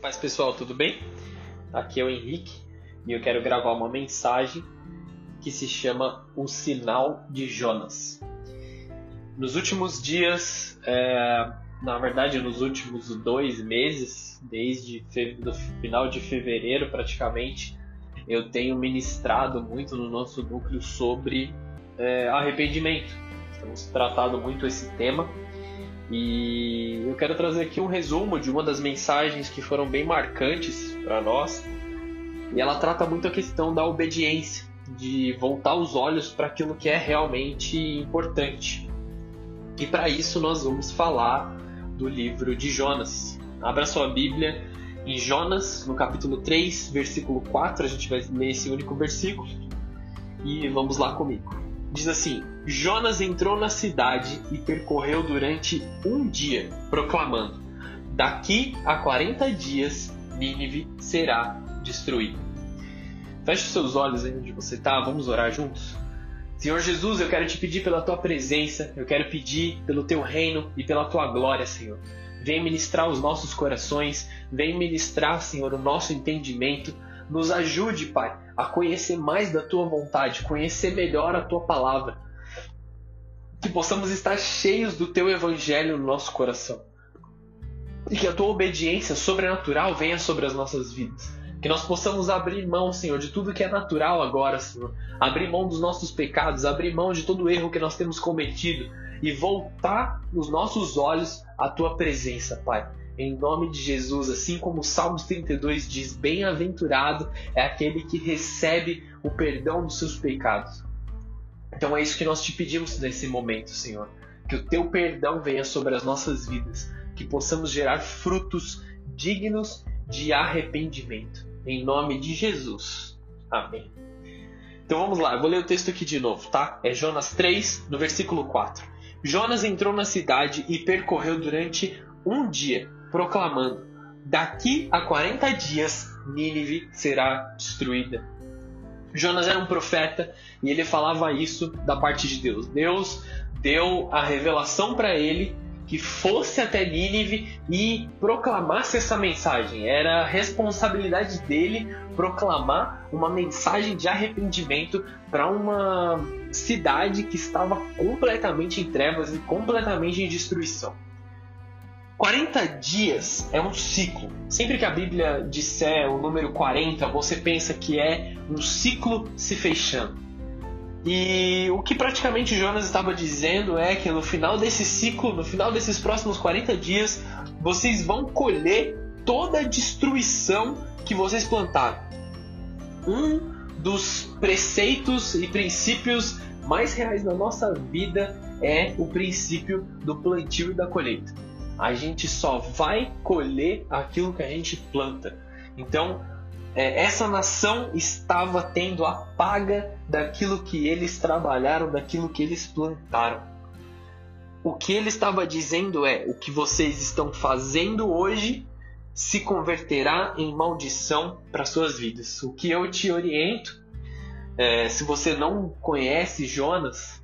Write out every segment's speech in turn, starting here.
Paz pessoal, tudo bem? Aqui é o Henrique e eu quero gravar uma mensagem que se chama O Sinal de Jonas. Nos últimos dias, é, na verdade nos últimos dois meses, desde o final de fevereiro praticamente, eu tenho ministrado muito no nosso núcleo sobre é, arrependimento. Temos tratado muito esse tema e eu quero trazer aqui um resumo de uma das mensagens que foram bem marcantes para nós. E ela trata muito a questão da obediência, de voltar os olhos para aquilo que é realmente importante. E para isso nós vamos falar do livro de Jonas. Abra sua Bíblia em Jonas, no capítulo 3, versículo 4. A gente vai ler esse único versículo. E vamos lá comigo. Diz assim: Jonas entrou na cidade e percorreu durante um dia, proclamando: Daqui a 40 dias Nínive será destruída. Feche seus olhos aí onde você está, vamos orar juntos. Senhor Jesus, eu quero te pedir pela tua presença, eu quero pedir pelo teu reino e pela tua glória, Senhor. Vem ministrar os nossos corações, vem ministrar, Senhor, o nosso entendimento nos ajude, Pai, a conhecer mais da tua vontade, conhecer melhor a tua palavra. Que possamos estar cheios do teu evangelho no nosso coração. E que a tua obediência sobrenatural venha sobre as nossas vidas. Que nós possamos abrir mão, Senhor, de tudo que é natural agora, Senhor. Abrir mão dos nossos pecados, abrir mão de todo o erro que nós temos cometido e voltar os nossos olhos à tua presença, Pai em nome de Jesus, assim como o Salmos 32 diz: Bem-aventurado é aquele que recebe o perdão dos seus pecados. Então é isso que nós te pedimos nesse momento, Senhor. Que o teu perdão venha sobre as nossas vidas, que possamos gerar frutos dignos de arrependimento. Em nome de Jesus. Amém. Então vamos lá, eu vou ler o texto aqui de novo, tá? É Jonas 3, no versículo 4. Jonas entrou na cidade e percorreu durante um dia proclamando: Daqui a 40 dias Nínive será destruída. Jonas era um profeta e ele falava isso da parte de Deus. Deus deu a revelação para ele que fosse até Nínive e proclamasse essa mensagem. Era responsabilidade dele proclamar uma mensagem de arrependimento para uma cidade que estava completamente em trevas e completamente em destruição. 40 dias é um ciclo. Sempre que a Bíblia disser o número 40, você pensa que é um ciclo se fechando. E o que praticamente Jonas estava dizendo é que no final desse ciclo, no final desses próximos 40 dias, vocês vão colher toda a destruição que vocês plantaram. Um dos preceitos e princípios mais reais da nossa vida é o princípio do plantio e da colheita a gente só vai colher aquilo que a gente planta. Então, é, essa nação estava tendo a paga daquilo que eles trabalharam, daquilo que eles plantaram. O que ele estava dizendo é: o que vocês estão fazendo hoje se converterá em maldição para suas vidas. O que eu te oriento, é, se você não conhece Jonas,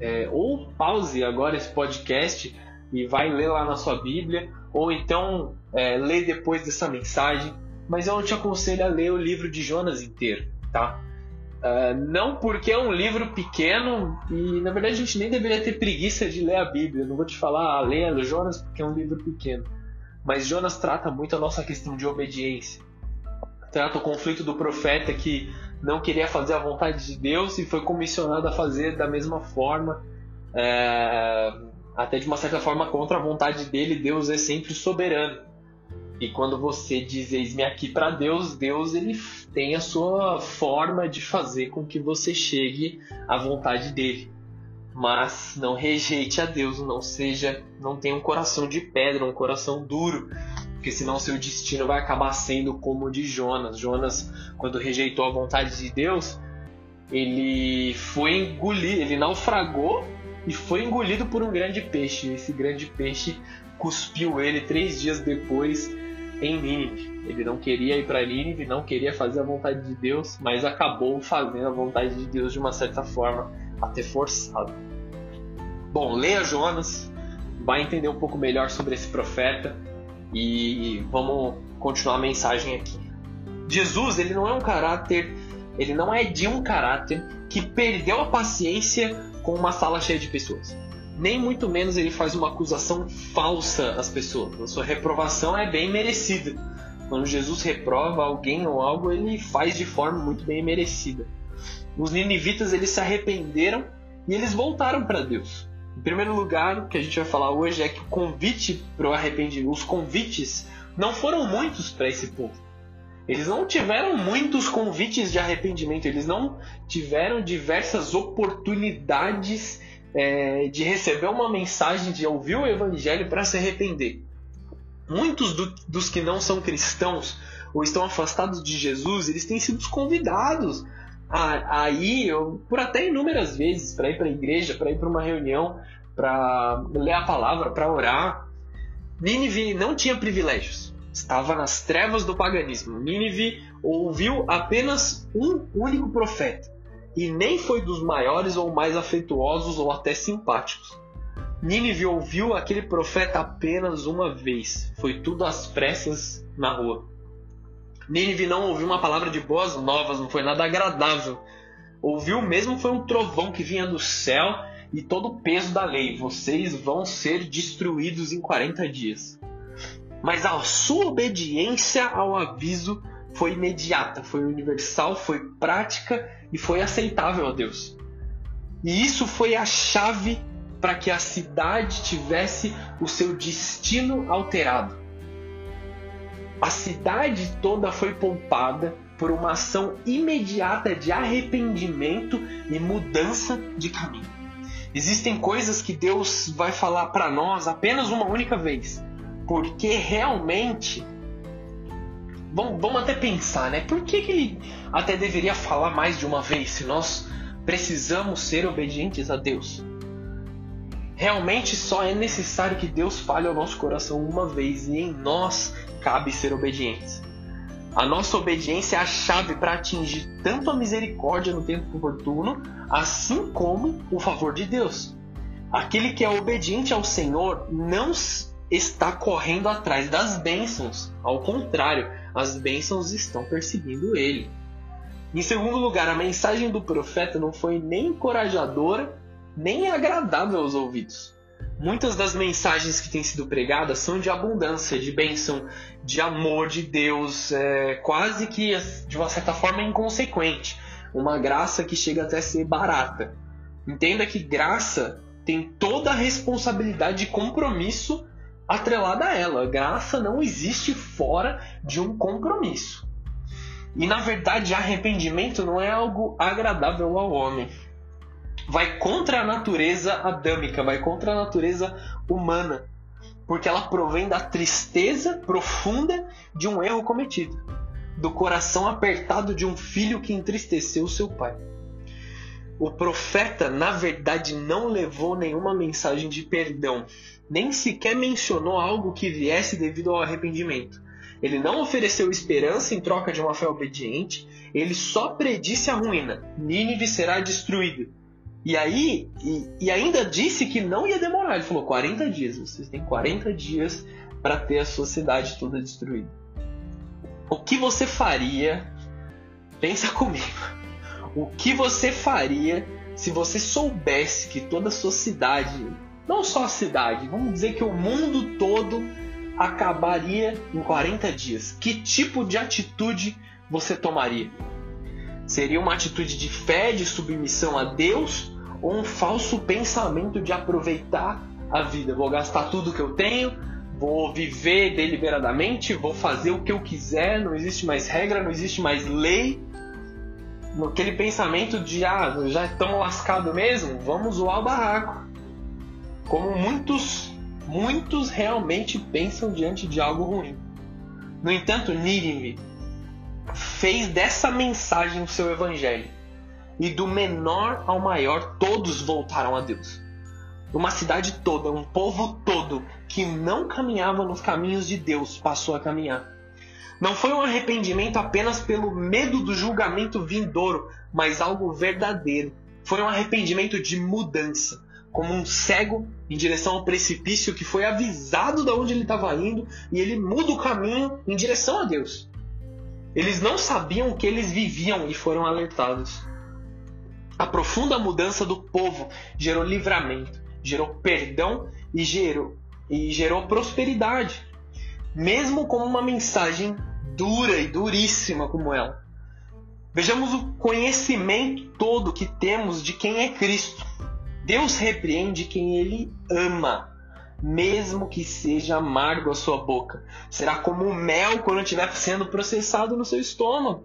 é, ou pause agora esse podcast e vai ler lá na sua Bíblia, ou então é, lê depois dessa mensagem. Mas eu te aconselho a ler o livro de Jonas inteiro, tá? Uh, não porque é um livro pequeno e na verdade a gente nem deveria ter preguiça de ler a Bíblia. Não vou te falar, ah, leia Jonas porque é um livro pequeno. Mas Jonas trata muito a nossa questão de obediência. Trata o conflito do profeta que não queria fazer a vontade de Deus e foi comissionado a fazer da mesma forma. É, até de uma certa forma contra a vontade dele, Deus é sempre soberano. E quando você diz eis-me aqui para Deus, Deus ele tem a sua forma de fazer com que você chegue à vontade dele. Mas não rejeite a Deus, não seja, não tenha um coração de pedra, um coração duro, porque senão seu destino vai acabar sendo como o de Jonas. Jonas, quando rejeitou a vontade de Deus, ele foi engolir, ele naufragou e foi engolido por um grande peixe. Esse grande peixe cuspiu ele três dias depois em Nínive. Ele não queria ir para Nínive, não queria fazer a vontade de Deus, mas acabou fazendo a vontade de Deus de uma certa forma, até forçado. Bom, leia Jonas, vai entender um pouco melhor sobre esse profeta, E vamos continuar a mensagem aqui. Jesus, ele não é um caráter, ele não é de um caráter que perdeu a paciência com uma sala cheia de pessoas. Nem muito menos ele faz uma acusação falsa às pessoas. A sua reprovação é bem merecida. Quando Jesus reprova alguém ou algo, ele faz de forma muito bem merecida. Os ninivitas eles se arrependeram e eles voltaram para Deus. Em primeiro lugar, o que a gente vai falar hoje é que o convite para o arrependimento, os convites não foram muitos para esse povo. Eles não tiveram muitos convites de arrependimento, eles não tiveram diversas oportunidades é, de receber uma mensagem, de ouvir o evangelho para se arrepender. Muitos do, dos que não são cristãos ou estão afastados de Jesus, eles têm sido convidados a, a ir, por até inúmeras vezes, para ir para a igreja, para ir para uma reunião, para ler a palavra, para orar. Nínive não tinha privilégios estava nas trevas do paganismo. Nínive ouviu apenas um único profeta e nem foi dos maiores ou mais afetuosos ou até simpáticos. Nínive ouviu aquele profeta apenas uma vez. Foi tudo às pressas na rua. Nínive não ouviu uma palavra de boas novas, não foi nada agradável. Ouviu mesmo foi um trovão que vinha do céu e todo o peso da lei. Vocês vão ser destruídos em 40 dias. Mas a sua obediência ao aviso foi imediata, foi universal, foi prática e foi aceitável a Deus. E isso foi a chave para que a cidade tivesse o seu destino alterado. A cidade toda foi poupada por uma ação imediata de arrependimento e mudança de caminho. Existem coisas que Deus vai falar para nós apenas uma única vez porque realmente. Vamos, vamos até pensar, né? Por que, que ele até deveria falar mais de uma vez se nós precisamos ser obedientes a Deus? Realmente só é necessário que Deus fale ao nosso coração uma vez e em nós cabe ser obedientes. A nossa obediência é a chave para atingir tanto a misericórdia no tempo oportuno, assim como o favor de Deus. Aquele que é obediente ao Senhor não está correndo atrás das bênçãos. Ao contrário, as bênçãos estão perseguindo ele. Em segundo lugar, a mensagem do profeta não foi nem encorajadora, nem agradável aos ouvidos. Muitas das mensagens que têm sido pregadas são de abundância, de bênção, de amor de Deus, é, quase que de uma certa forma inconsequente. Uma graça que chega até a ser barata. Entenda que graça tem toda a responsabilidade e compromisso atrelada a ela. Graça não existe fora de um compromisso. E na verdade, arrependimento não é algo agradável ao homem. Vai contra a natureza adâmica, vai contra a natureza humana, porque ela provém da tristeza profunda de um erro cometido, do coração apertado de um filho que entristeceu seu pai. O profeta, na verdade, não levou nenhuma mensagem de perdão, nem sequer mencionou algo que viesse devido ao arrependimento. Ele não ofereceu esperança em troca de uma fé obediente, ele só predisse a ruína: Nínive será destruído. E aí, e, e, ainda disse que não ia demorar. Ele falou: 40 dias, vocês têm 40 dias para ter a sua cidade toda destruída. O que você faria? Pensa comigo. O que você faria se você soubesse que toda a sua cidade não só a cidade, vamos dizer que o mundo todo acabaria em 40 dias. Que tipo de atitude você tomaria? Seria uma atitude de fé, de submissão a Deus ou um falso pensamento de aproveitar a vida? Vou gastar tudo que eu tenho, vou viver deliberadamente, vou fazer o que eu quiser, não existe mais regra, não existe mais lei. Aquele pensamento de, ah, já estamos lascados mesmo, vamos zoar o barraco como muitos, muitos realmente pensam diante de algo ruim. No entanto, Nínive fez dessa mensagem o seu evangelho. E do menor ao maior, todos voltaram a Deus. Uma cidade toda, um povo todo que não caminhava nos caminhos de Deus passou a caminhar. Não foi um arrependimento apenas pelo medo do julgamento vindouro, mas algo verdadeiro. Foi um arrependimento de mudança como um cego em direção ao precipício que foi avisado de onde ele estava indo e ele muda o caminho em direção a Deus. Eles não sabiam o que eles viviam e foram alertados. A profunda mudança do povo gerou livramento, gerou perdão e gerou, e gerou prosperidade, mesmo com uma mensagem dura e duríssima como ela. Vejamos o conhecimento todo que temos de quem é Cristo. Deus repreende quem ele ama, mesmo que seja amargo a sua boca. Será como mel quando estiver sendo processado no seu estômago.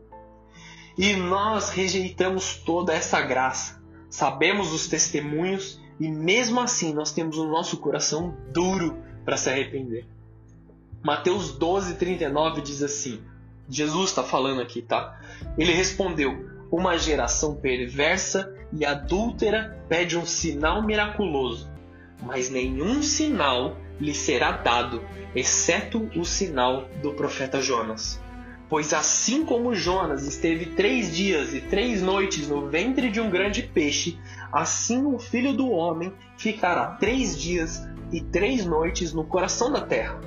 E nós rejeitamos toda essa graça. Sabemos os testemunhos e mesmo assim nós temos o nosso coração duro para se arrepender. Mateus 12, 39 diz assim: Jesus está falando aqui, tá? Ele respondeu: Uma geração perversa e adúltera pede um sinal miraculoso, mas nenhum sinal lhe será dado, exceto o sinal do profeta Jonas. Pois assim como Jonas esteve três dias e três noites no ventre de um grande peixe, assim o filho do homem ficará três dias e três noites no coração da terra.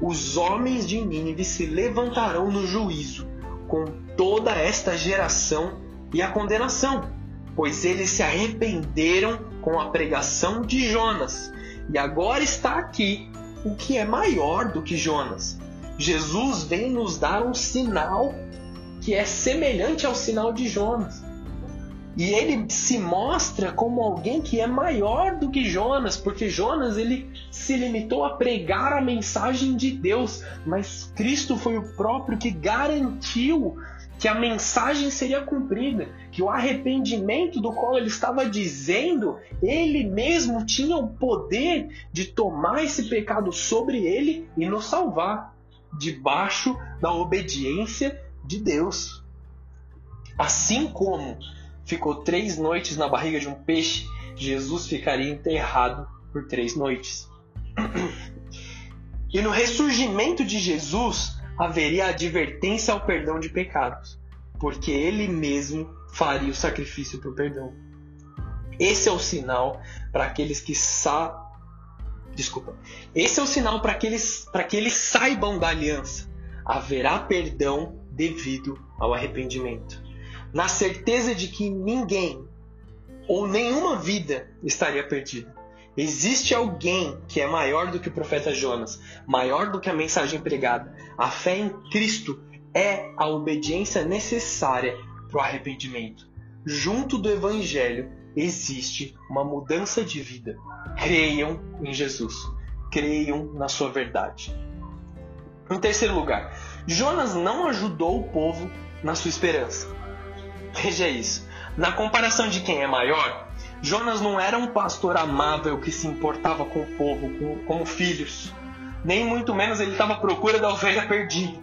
Os homens de Nínive se levantarão no juízo com toda esta geração e a condenação, pois eles se arrependeram com a pregação de Jonas. E agora está aqui o que é maior do que Jonas. Jesus vem nos dar um sinal que é semelhante ao sinal de Jonas. E ele se mostra como alguém que é maior do que Jonas, porque Jonas ele se limitou a pregar a mensagem de Deus, mas Cristo foi o próprio que garantiu que a mensagem seria cumprida, que o arrependimento do qual ele estava dizendo, ele mesmo tinha o poder de tomar esse pecado sobre ele e nos salvar, debaixo da obediência de Deus. Assim como ficou três noites na barriga de um peixe, Jesus ficaria enterrado por três noites. E no ressurgimento de Jesus haveria advertência ao perdão de pecados, porque ele mesmo faria o sacrifício para o perdão. Esse é o sinal para aqueles que sa... Desculpa. Esse é o sinal para aqueles para que eles saibam da aliança. Haverá perdão devido ao arrependimento na certeza de que ninguém ou nenhuma vida estaria perdida. Existe alguém que é maior do que o profeta Jonas, maior do que a mensagem pregada. A fé em Cristo é a obediência necessária para o arrependimento. Junto do Evangelho existe uma mudança de vida. Creiam em Jesus, creiam na sua verdade. Em terceiro lugar, Jonas não ajudou o povo na sua esperança. Veja isso. Na comparação de quem é maior, Jonas não era um pastor amável que se importava com o povo com, como filhos. Nem muito menos ele estava à procura da ovelha perdida.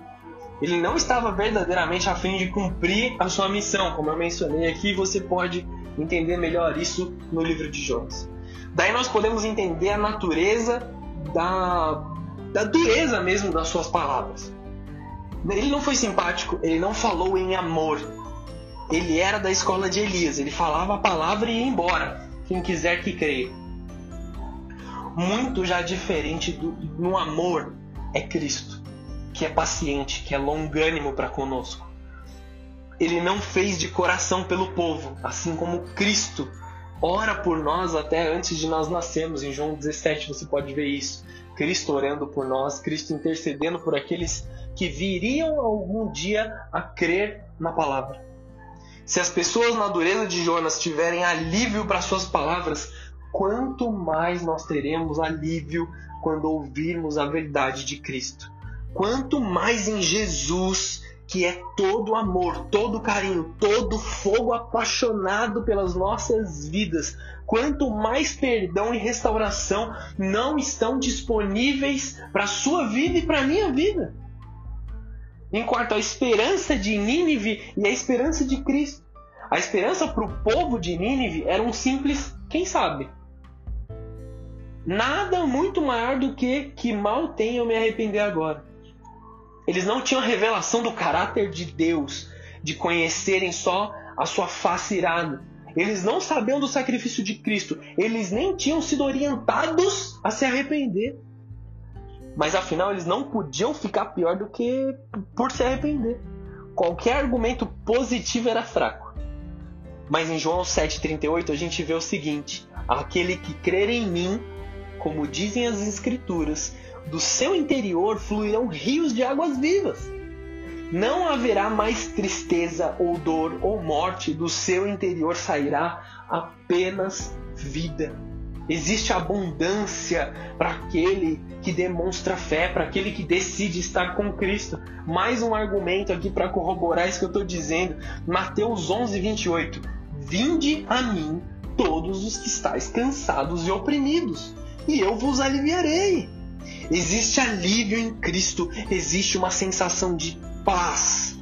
Ele não estava verdadeiramente a fim de cumprir a sua missão, como eu mencionei aqui, você pode entender melhor isso no livro de Jonas. Daí nós podemos entender a natureza da, da dureza mesmo das suas palavras. Ele não foi simpático, ele não falou em amor, ele era da escola de Elias, ele falava a palavra e ia embora. Quem quiser que creia. Muito já diferente do, no amor é Cristo, que é paciente, que é longânimo para conosco. Ele não fez de coração pelo povo, assim como Cristo ora por nós até antes de nós nascermos. Em João 17 você pode ver isso. Cristo orando por nós, Cristo intercedendo por aqueles que viriam algum dia a crer na palavra. Se as pessoas na dureza de Jonas tiverem alívio para suas palavras, quanto mais nós teremos alívio quando ouvirmos a verdade de Cristo. Quanto mais em Jesus, que é todo amor, todo carinho, todo fogo apaixonado pelas nossas vidas, quanto mais perdão e restauração não estão disponíveis para a sua vida e para a minha vida. Em quarto, a esperança de Nínive e a esperança de Cristo. A esperança para o povo de Nínive era um simples quem sabe. Nada muito maior do que que mal tenho me arrepender agora. Eles não tinham revelação do caráter de Deus, de conhecerem só a sua face irada. eles não sabiam do sacrifício de Cristo, eles nem tinham sido orientados a se arrepender. Mas afinal, eles não podiam ficar pior do que por se arrepender. Qualquer argumento positivo era fraco. Mas em João 7,38 a gente vê o seguinte: aquele que crer em mim, como dizem as Escrituras, do seu interior fluirão rios de águas vivas. Não haverá mais tristeza ou dor ou morte, do seu interior sairá apenas vida. Existe abundância para aquele que demonstra fé, para aquele que decide estar com Cristo. Mais um argumento aqui para corroborar isso que eu estou dizendo. Mateus 11, 28. Vinde a mim todos os que estáis cansados e oprimidos, e eu vos aliviarei. Existe alívio em Cristo, existe uma sensação de paz.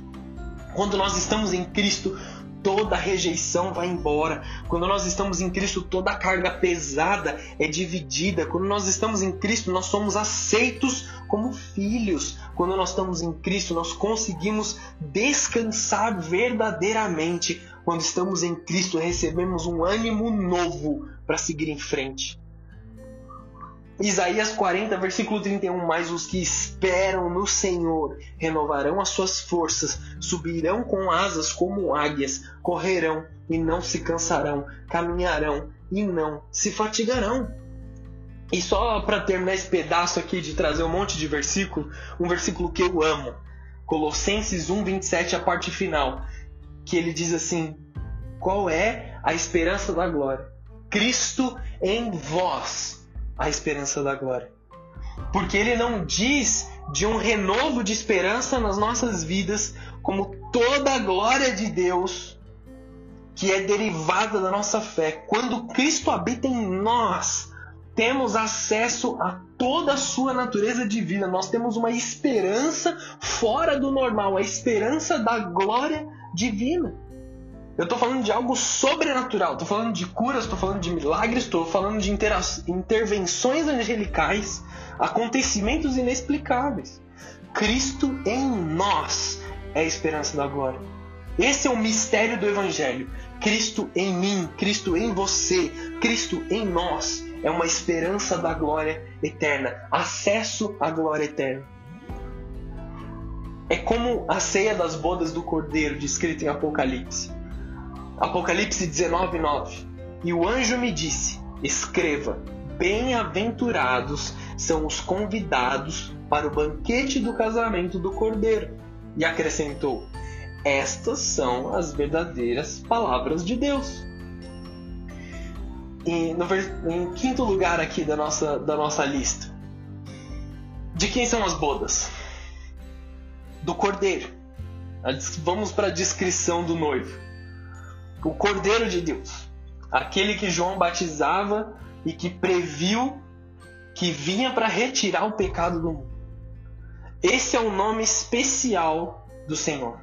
Quando nós estamos em Cristo, toda rejeição vai embora. Quando nós estamos em Cristo, toda carga pesada é dividida. Quando nós estamos em Cristo, nós somos aceitos como filhos. Quando nós estamos em Cristo, nós conseguimos descansar verdadeiramente. Quando estamos em Cristo, recebemos um ânimo novo para seguir em frente. Isaías 40, versículo 31. Mas os que esperam no Senhor renovarão as suas forças, subirão com asas como águias, correrão e não se cansarão, caminharão e não se fatigarão. E só para terminar esse pedaço aqui de trazer um monte de versículo, um versículo que eu amo. Colossenses 1, 27, a parte final. Que ele diz assim: Qual é a esperança da glória? Cristo em vós a esperança da glória. Porque ele não diz de um renovo de esperança nas nossas vidas, como toda a glória de Deus que é derivada da nossa fé. Quando Cristo habita em nós, temos acesso a toda a sua natureza divina. Nós temos uma esperança fora do normal, a esperança da glória divina. Eu estou falando de algo sobrenatural, estou falando de curas, estou falando de milagres, estou falando de intervenções angelicais, acontecimentos inexplicáveis. Cristo em nós é a esperança da glória. Esse é o mistério do Evangelho. Cristo em mim, Cristo em você, Cristo em nós é uma esperança da glória eterna, acesso à glória eterna. É como a ceia das bodas do Cordeiro, descrito em Apocalipse. Apocalipse 19, 9. E o anjo me disse: Escreva, bem-aventurados são os convidados para o banquete do casamento do Cordeiro. E acrescentou: Estas são as verdadeiras palavras de Deus. E no, em quinto lugar aqui da nossa, da nossa lista, de quem são as bodas? Do Cordeiro. Vamos para a descrição do noivo o Cordeiro de Deus, aquele que João batizava e que previu que vinha para retirar o pecado do mundo. Esse é o nome especial do Senhor.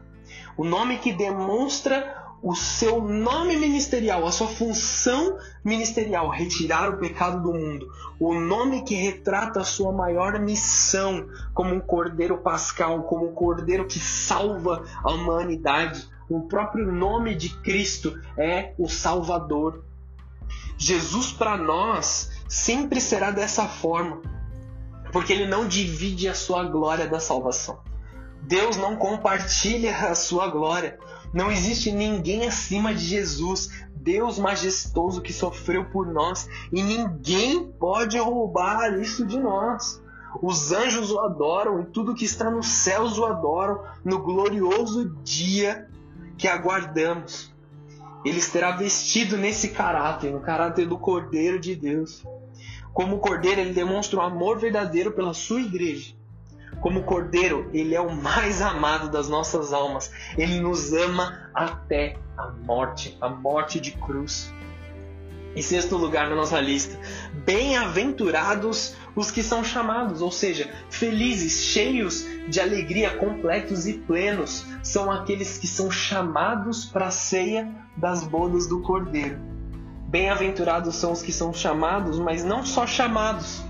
O nome que demonstra o seu nome ministerial, a sua função ministerial, retirar o pecado do mundo. O nome que retrata a sua maior missão como um cordeiro pascal, como um cordeiro que salva a humanidade. O próprio nome de Cristo é o Salvador. Jesus para nós sempre será dessa forma, porque ele não divide a sua glória da salvação. Deus não compartilha a sua glória. Não existe ninguém acima de Jesus, Deus majestoso que sofreu por nós, e ninguém pode roubar isso de nós. Os anjos o adoram e tudo que está nos céus o adoram no glorioso dia que aguardamos. Ele estará vestido nesse caráter, no caráter do Cordeiro de Deus. Como Cordeiro, ele demonstra o um amor verdadeiro pela sua igreja. Como Cordeiro, ele é o mais amado das nossas almas. Ele nos ama até a morte, a morte de cruz. Em sexto lugar na nossa lista, bem-aventurados os que são chamados, ou seja, felizes, cheios de alegria, completos e plenos, são aqueles que são chamados para a ceia das bodas do Cordeiro. Bem-aventurados são os que são chamados, mas não só chamados,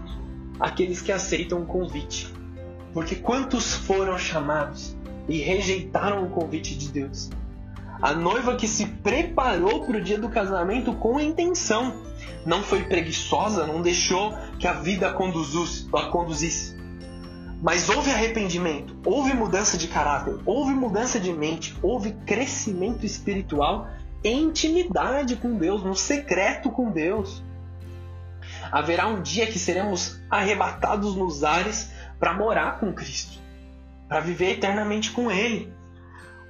aqueles que aceitam o convite. Porque quantos foram chamados e rejeitaram o convite de Deus? A noiva que se preparou para o dia do casamento com intenção. Não foi preguiçosa, não deixou que a vida a conduzisse, a conduzisse. Mas houve arrependimento, houve mudança de caráter, houve mudança de mente, houve crescimento espiritual em intimidade com Deus, no secreto com Deus. Haverá um dia que seremos arrebatados nos ares para morar com Cristo, para viver eternamente com Ele.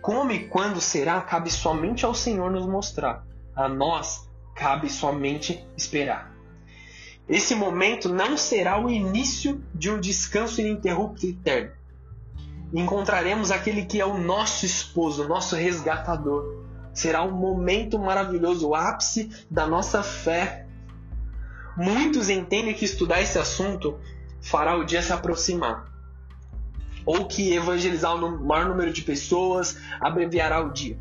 Como e quando será, cabe somente ao Senhor nos mostrar. A nós cabe somente esperar. Esse momento não será o início de um descanso ininterrupto eterno. Encontraremos aquele que é o nosso esposo, o nosso resgatador. Será um momento maravilhoso, o ápice da nossa fé. Muitos entendem que estudar esse assunto fará o dia se aproximar ou que evangelizar o maior número de pessoas abreviará o dia.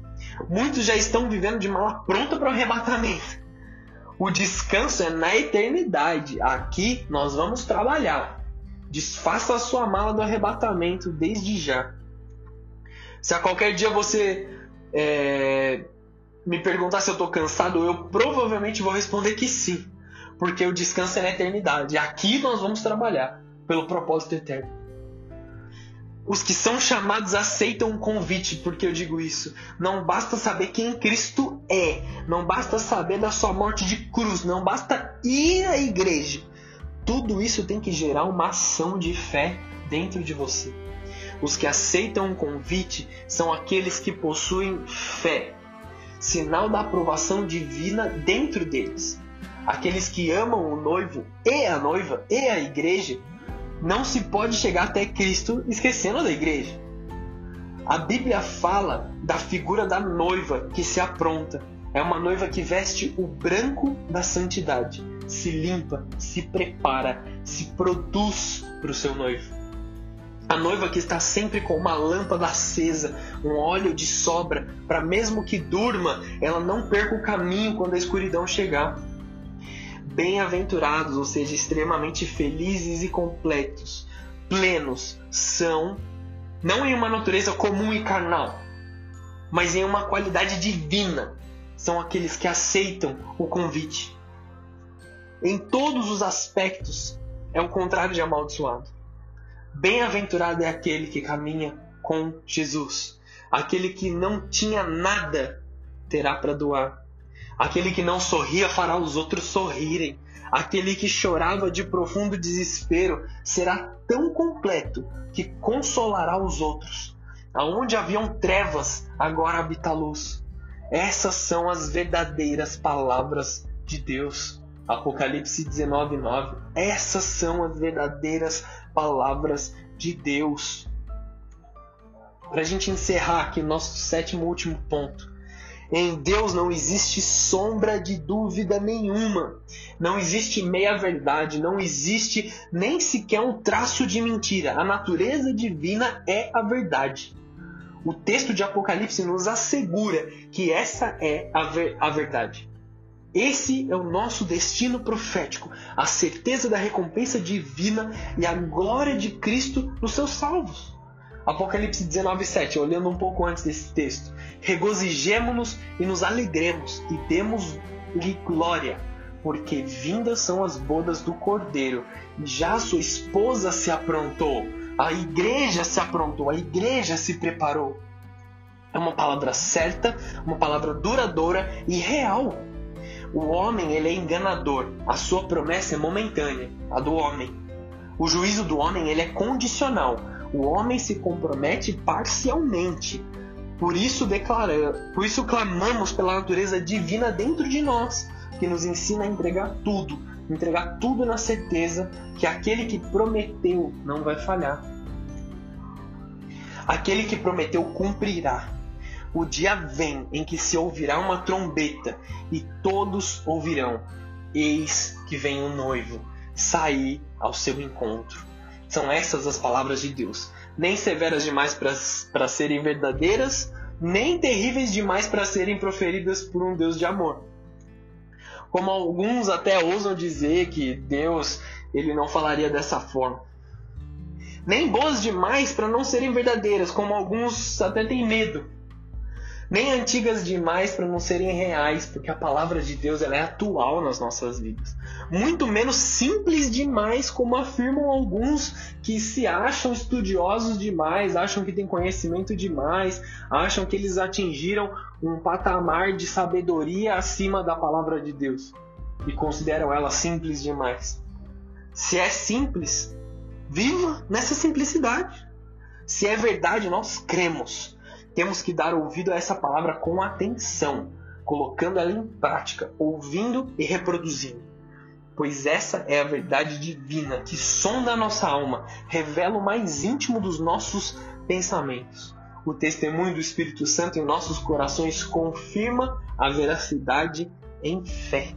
Muitos já estão vivendo de mala pronta para o arrebatamento. O descanso é na eternidade. Aqui nós vamos trabalhar. Desfaça a sua mala do arrebatamento desde já. Se a qualquer dia você é, me perguntar se eu estou cansado, eu provavelmente vou responder que sim. Porque o descanso é na eternidade. Aqui nós vamos trabalhar pelo propósito eterno. Os que são chamados aceitam o convite, porque eu digo isso. Não basta saber quem Cristo é, não basta saber da sua morte de cruz, não basta ir à igreja. Tudo isso tem que gerar uma ação de fé dentro de você. Os que aceitam o convite são aqueles que possuem fé, sinal da aprovação divina dentro deles. Aqueles que amam o noivo e a noiva e a igreja não se pode chegar até Cristo esquecendo da igreja. A Bíblia fala da figura da noiva que se apronta. É uma noiva que veste o branco da santidade, se limpa, se prepara, se produz para o seu noivo. A noiva que está sempre com uma lâmpada acesa, um óleo de sobra, para mesmo que durma, ela não perca o caminho quando a escuridão chegar bem-aventurados, ou seja, extremamente felizes e completos, plenos, são não em uma natureza comum e carnal, mas em uma qualidade divina. São aqueles que aceitam o convite. Em todos os aspectos, é o contrário de amaldiçoado. Bem-aventurado é aquele que caminha com Jesus. Aquele que não tinha nada terá para doar Aquele que não sorria fará os outros sorrirem. Aquele que chorava de profundo desespero será tão completo que consolará os outros. Aonde haviam trevas, agora habita a luz. Essas são as verdadeiras palavras de Deus. Apocalipse 19:9. Essas são as verdadeiras palavras de Deus. Para a gente encerrar aqui nosso sétimo último ponto, em Deus não existe sombra de dúvida nenhuma. Não existe meia-verdade, não existe nem sequer um traço de mentira. A natureza divina é a verdade. O texto de Apocalipse nos assegura que essa é a, ver a verdade. Esse é o nosso destino profético, a certeza da recompensa divina e a glória de Cristo nos seus salvos. Apocalipse 19:7, olhando um pouco antes desse texto. Regozijemo-nos e nos alegremos e demos-lhe glória, porque vindas são as bodas do Cordeiro, e já sua esposa se aprontou, a igreja se aprontou, a igreja se preparou. É uma palavra certa, uma palavra duradoura e real. O homem ele é enganador, a sua promessa é momentânea, a do homem. O juízo do homem ele é condicional, o homem se compromete parcialmente. Por isso declara, por isso clamamos pela natureza divina dentro de nós, que nos ensina a entregar tudo, entregar tudo na certeza que aquele que prometeu não vai falhar. Aquele que prometeu cumprirá. O dia vem em que se ouvirá uma trombeta e todos ouvirão: Eis que vem o noivo, sair ao seu encontro. São essas as palavras de Deus, nem severas demais para serem verdadeiras, nem terríveis demais para serem proferidas por um Deus de amor. Como alguns até ousam dizer que Deus ele não falaria dessa forma. Nem boas demais para não serem verdadeiras, como alguns até têm medo. Nem antigas demais para não serem reais, porque a palavra de Deus ela é atual nas nossas vidas. Muito menos simples demais, como afirmam alguns que se acham estudiosos demais, acham que têm conhecimento demais, acham que eles atingiram um patamar de sabedoria acima da palavra de Deus e consideram ela simples demais. Se é simples, viva nessa simplicidade. Se é verdade, nós cremos. Temos que dar ouvido a essa palavra com atenção, colocando ela em prática, ouvindo e reproduzindo. Pois essa é a verdade divina que sonda a nossa alma, revela o mais íntimo dos nossos pensamentos. O testemunho do Espírito Santo em nossos corações confirma a veracidade em fé.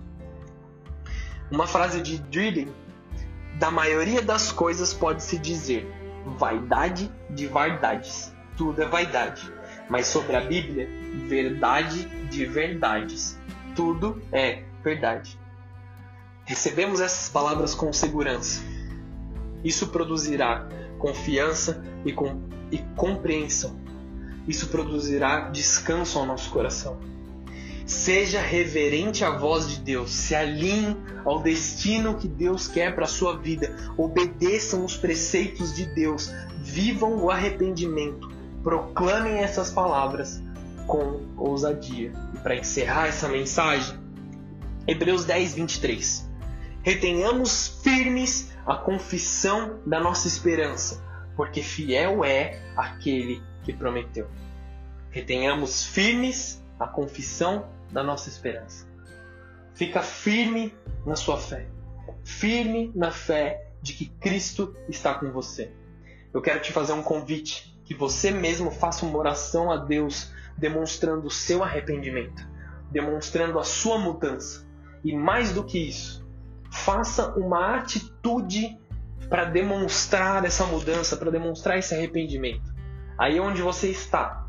Uma frase de Drilling: Da maioria das coisas pode-se dizer vaidade de verdades. Tudo é vaidade. Mas sobre a Bíblia, verdade de verdades. Tudo é verdade. Recebemos essas palavras com segurança. Isso produzirá confiança e, com, e compreensão. Isso produzirá descanso ao nosso coração. Seja reverente à voz de Deus, se alinhe ao destino que Deus quer para a sua vida, obedeçam os preceitos de Deus, vivam o arrependimento, proclamem essas palavras com ousadia. E para encerrar essa mensagem, Hebreus 10, 23. Retenhamos firmes a confissão da nossa esperança, porque fiel é aquele que prometeu. Retenhamos firmes a confissão da nossa esperança. Fica firme na sua fé. Firme na fé de que Cristo está com você. Eu quero te fazer um convite que você mesmo faça uma oração a Deus demonstrando o seu arrependimento, demonstrando a sua mudança. E mais do que isso, faça uma atitude para demonstrar essa mudança, para demonstrar esse arrependimento. Aí onde você está,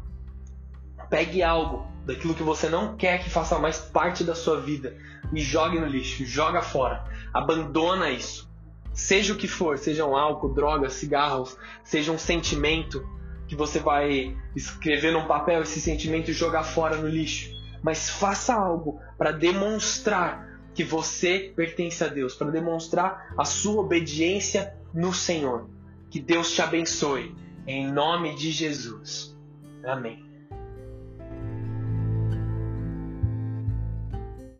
pegue algo daquilo que você não quer que faça mais parte da sua vida e jogue no lixo, joga fora, abandona isso. Seja o que for, sejam álcool, drogas, cigarros, seja um sentimento que você vai escrever num papel esse sentimento e jogar fora no lixo. Mas faça algo para demonstrar que você pertence a Deus, para demonstrar a sua obediência no Senhor. Que Deus te abençoe. Em nome de Jesus. Amém.